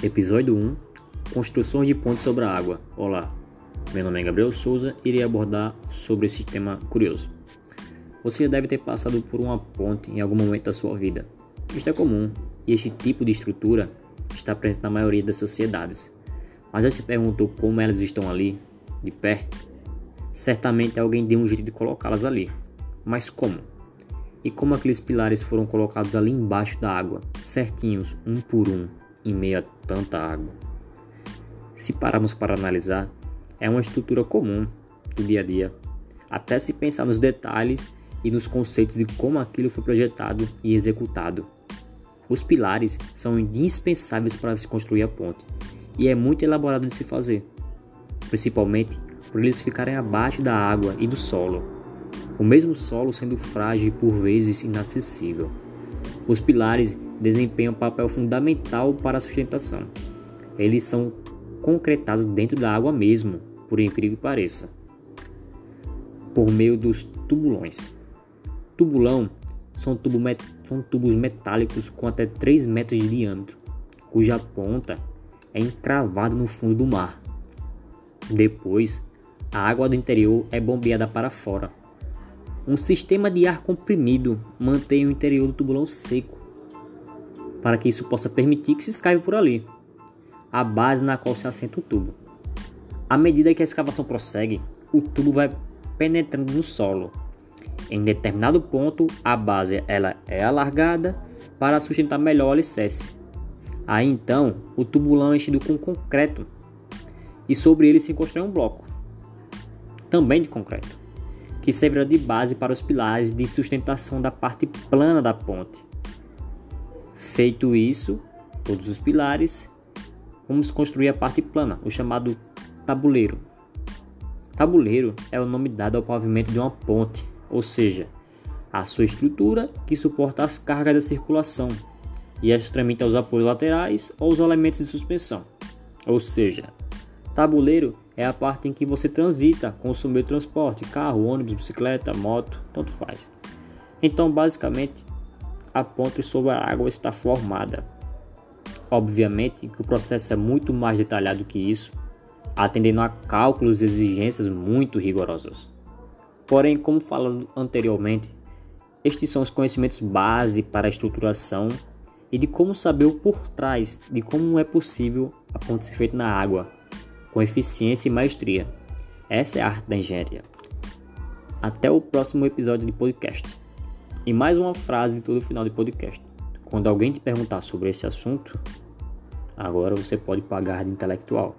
Episódio 1 Construções de pontes sobre a água. Olá, meu nome é Gabriel Souza e irei abordar sobre esse tema curioso. Você já deve ter passado por uma ponte em algum momento da sua vida. Isto é comum e este tipo de estrutura está presente na maioria das sociedades. Mas já se perguntou como elas estão ali, de pé? Certamente alguém deu um jeito de colocá-las ali. Mas como? E como aqueles pilares foram colocados ali embaixo da água, certinhos, um por um, em meio a tanta água. Se pararmos para analisar, é uma estrutura comum do dia a dia, até se pensar nos detalhes e nos conceitos de como aquilo foi projetado e executado. Os pilares são indispensáveis para se construir a ponte e é muito elaborado de se fazer, principalmente por eles ficarem abaixo da água e do solo, o mesmo solo sendo frágil e por vezes inacessível. Os pilares desempenham um papel fundamental para a sustentação. Eles são concretados dentro da água mesmo, por incrível que pareça, por meio dos tubulões. Tubulão são, tubo met são tubos metálicos com até 3 metros de diâmetro, cuja ponta é encravada no fundo do mar. Depois, a água do interior é bombeada para fora, um sistema de ar comprimido mantém o interior do tubulão seco, para que isso possa permitir que se escave por ali, a base na qual se assenta o tubo. À medida que a escavação prossegue, o tubo vai penetrando no solo. Em determinado ponto, a base ela é alargada para sustentar melhor o alicerce. Aí então, o tubulão é enchido com concreto e sobre ele se constrói um bloco, também de concreto que servirá de base para os pilares de sustentação da parte plana da ponte. Feito isso, todos os pilares, vamos construir a parte plana, o chamado tabuleiro. Tabuleiro é o nome dado ao pavimento de uma ponte, ou seja, a sua estrutura que suporta as cargas da circulação e as tramita os apoios laterais ou os elementos de suspensão. Ou seja, tabuleiro é a parte em que você transita com o transporte, carro, ônibus, bicicleta, moto, tanto faz. Então, basicamente, a ponte sobre a água está formada. Obviamente que o processo é muito mais detalhado que isso, atendendo a cálculos e exigências muito rigorosos. Porém, como falado anteriormente, estes são os conhecimentos base para a estruturação e de como saber o por trás de como é possível a ponte ser feita na água, com eficiência e maestria. Essa é a arte da engenharia. Até o próximo episódio de podcast. E mais uma frase de todo final de podcast. Quando alguém te perguntar sobre esse assunto, agora você pode pagar de intelectual.